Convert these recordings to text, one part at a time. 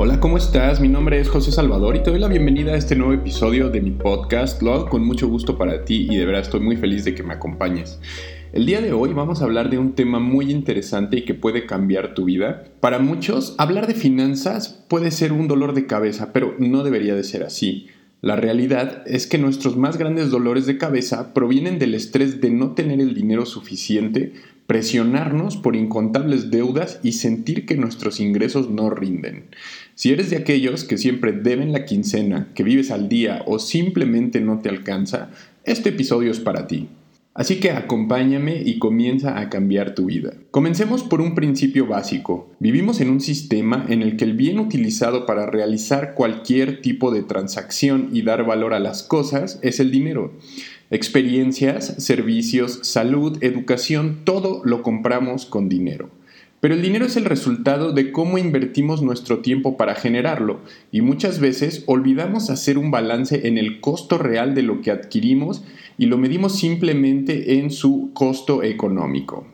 Hola, ¿cómo estás? Mi nombre es José Salvador y te doy la bienvenida a este nuevo episodio de mi podcast. Lo hago con mucho gusto para ti y de verdad estoy muy feliz de que me acompañes. El día de hoy vamos a hablar de un tema muy interesante y que puede cambiar tu vida. Para muchos, hablar de finanzas puede ser un dolor de cabeza, pero no debería de ser así. La realidad es que nuestros más grandes dolores de cabeza provienen del estrés de no tener el dinero suficiente, presionarnos por incontables deudas y sentir que nuestros ingresos no rinden. Si eres de aquellos que siempre deben la quincena, que vives al día o simplemente no te alcanza, este episodio es para ti. Así que acompáñame y comienza a cambiar tu vida. Comencemos por un principio básico. Vivimos en un sistema en el que el bien utilizado para realizar cualquier tipo de transacción y dar valor a las cosas es el dinero. Experiencias, servicios, salud, educación, todo lo compramos con dinero. Pero el dinero es el resultado de cómo invertimos nuestro tiempo para generarlo y muchas veces olvidamos hacer un balance en el costo real de lo que adquirimos y lo medimos simplemente en su costo económico.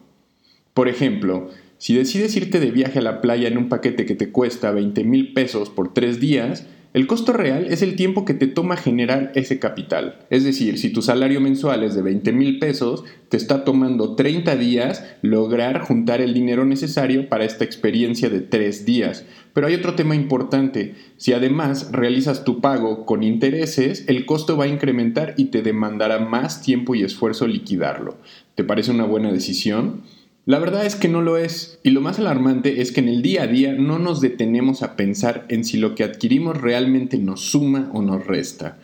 Por ejemplo, si decides irte de viaje a la playa en un paquete que te cuesta 20 mil pesos por tres días, el costo real es el tiempo que te toma generar ese capital. Es decir, si tu salario mensual es de 20 mil pesos, te está tomando 30 días lograr juntar el dinero necesario para esta experiencia de 3 días. Pero hay otro tema importante. Si además realizas tu pago con intereses, el costo va a incrementar y te demandará más tiempo y esfuerzo liquidarlo. ¿Te parece una buena decisión? La verdad es que no lo es, y lo más alarmante es que en el día a día no nos detenemos a pensar en si lo que adquirimos realmente nos suma o nos resta.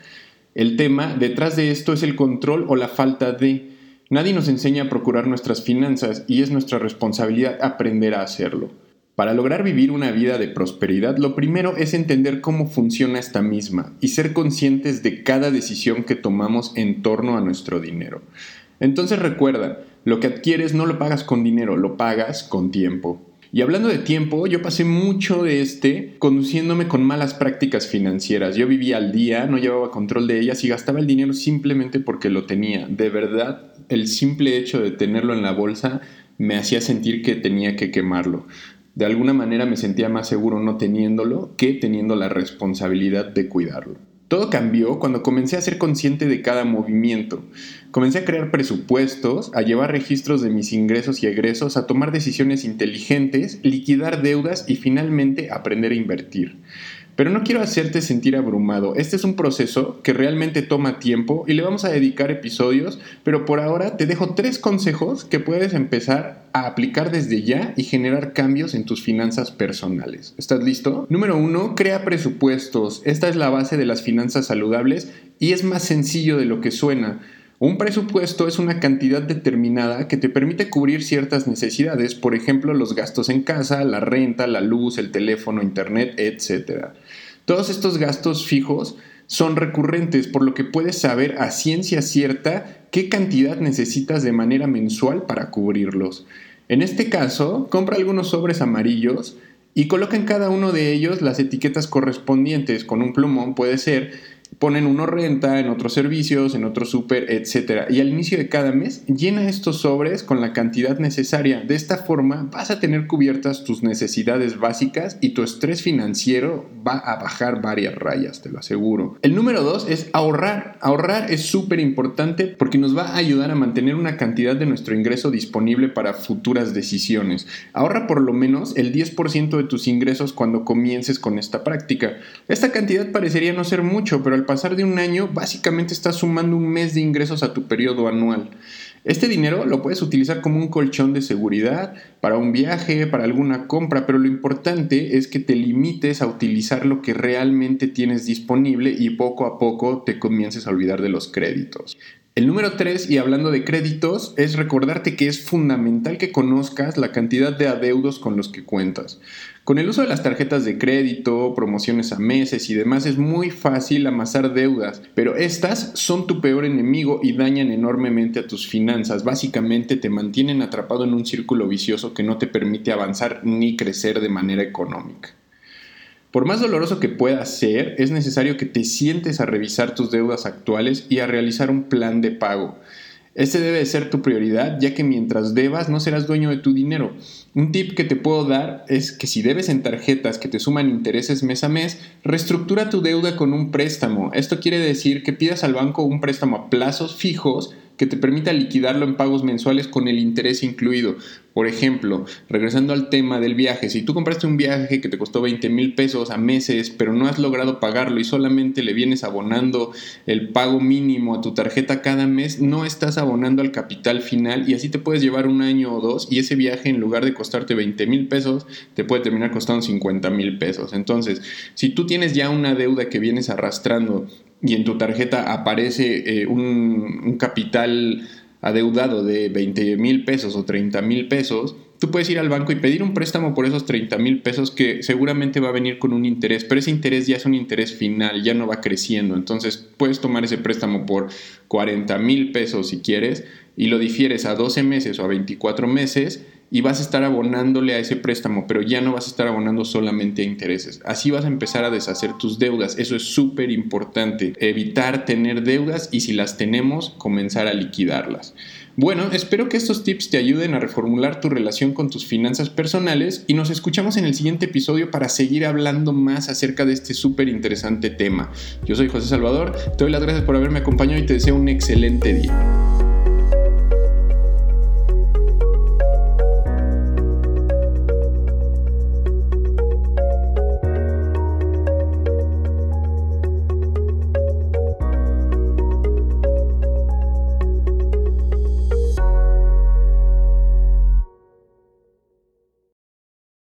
El tema detrás de esto es el control o la falta de. Nadie nos enseña a procurar nuestras finanzas y es nuestra responsabilidad aprender a hacerlo. Para lograr vivir una vida de prosperidad, lo primero es entender cómo funciona esta misma y ser conscientes de cada decisión que tomamos en torno a nuestro dinero. Entonces recuerda, lo que adquieres no lo pagas con dinero, lo pagas con tiempo. Y hablando de tiempo, yo pasé mucho de este conduciéndome con malas prácticas financieras. Yo vivía al día, no llevaba control de ellas y gastaba el dinero simplemente porque lo tenía. De verdad, el simple hecho de tenerlo en la bolsa me hacía sentir que tenía que quemarlo. De alguna manera me sentía más seguro no teniéndolo que teniendo la responsabilidad de cuidarlo. Todo cambió cuando comencé a ser consciente de cada movimiento. Comencé a crear presupuestos, a llevar registros de mis ingresos y egresos, a tomar decisiones inteligentes, liquidar deudas y finalmente aprender a invertir. Pero no quiero hacerte sentir abrumado. Este es un proceso que realmente toma tiempo y le vamos a dedicar episodios, pero por ahora te dejo tres consejos que puedes empezar a aplicar desde ya y generar cambios en tus finanzas personales. ¿Estás listo? Número uno, crea presupuestos. Esta es la base de las finanzas saludables y es más sencillo de lo que suena. Un presupuesto es una cantidad determinada que te permite cubrir ciertas necesidades, por ejemplo los gastos en casa, la renta, la luz, el teléfono, internet, etc. Todos estos gastos fijos son recurrentes, por lo que puedes saber a ciencia cierta qué cantidad necesitas de manera mensual para cubrirlos. En este caso, compra algunos sobres amarillos y coloca en cada uno de ellos las etiquetas correspondientes con un plumón, puede ser, ponen uno renta, en otros servicios, en otro súper, etc. Y al inicio de cada mes llena estos sobres con la cantidad necesaria. De esta forma vas a tener cubiertas tus necesidades básicas y tu estrés financiero va a bajar varias rayas, te lo aseguro. El número dos es ahorrar. Ahorrar es súper importante porque nos va a ayudar a mantener una cantidad de nuestro ingreso disponible para futuras decisiones. Ahorra por lo menos el 10% de tus ingresos cuando comiences con esta práctica. Esta cantidad parecería no ser mucho, pero al pasar de un año básicamente estás sumando un mes de ingresos a tu periodo anual. Este dinero lo puedes utilizar como un colchón de seguridad para un viaje, para alguna compra, pero lo importante es que te limites a utilizar lo que realmente tienes disponible y poco a poco te comiences a olvidar de los créditos. El número 3, y hablando de créditos, es recordarte que es fundamental que conozcas la cantidad de adeudos con los que cuentas. Con el uso de las tarjetas de crédito, promociones a meses y demás es muy fácil amasar deudas, pero estas son tu peor enemigo y dañan enormemente a tus finanzas. Básicamente te mantienen atrapado en un círculo vicioso que no te permite avanzar ni crecer de manera económica. Por más doloroso que pueda ser, es necesario que te sientes a revisar tus deudas actuales y a realizar un plan de pago. Este debe ser tu prioridad, ya que mientras debas no serás dueño de tu dinero. Un tip que te puedo dar es que si debes en tarjetas que te suman intereses mes a mes, reestructura tu deuda con un préstamo. Esto quiere decir que pidas al banco un préstamo a plazos fijos que te permita liquidarlo en pagos mensuales con el interés incluido. Por ejemplo, regresando al tema del viaje, si tú compraste un viaje que te costó 20 mil pesos a meses, pero no has logrado pagarlo y solamente le vienes abonando el pago mínimo a tu tarjeta cada mes, no estás abonando al capital final y así te puedes llevar un año o dos y ese viaje en lugar de costarte 20 mil pesos, te puede terminar costando 50 mil pesos. Entonces, si tú tienes ya una deuda que vienes arrastrando y en tu tarjeta aparece eh, un, capital adeudado de 20 mil pesos o 30 mil pesos, tú puedes ir al banco y pedir un préstamo por esos 30 mil pesos que seguramente va a venir con un interés, pero ese interés ya es un interés final, ya no va creciendo. Entonces puedes tomar ese préstamo por 40 mil pesos si quieres y lo difieres a 12 meses o a 24 meses y vas a estar abonándole a ese préstamo, pero ya no vas a estar abonando solamente a intereses. Así vas a empezar a deshacer tus deudas. Eso es súper importante. Evitar tener deudas y si las tenemos, comenzar a liquidarlas. Bueno, espero que estos tips te ayuden a reformular tu relación con tus finanzas personales y nos escuchamos en el siguiente episodio para seguir hablando más acerca de este súper interesante tema. Yo soy José Salvador, te doy las gracias por haberme acompañado y te deseo un excelente día.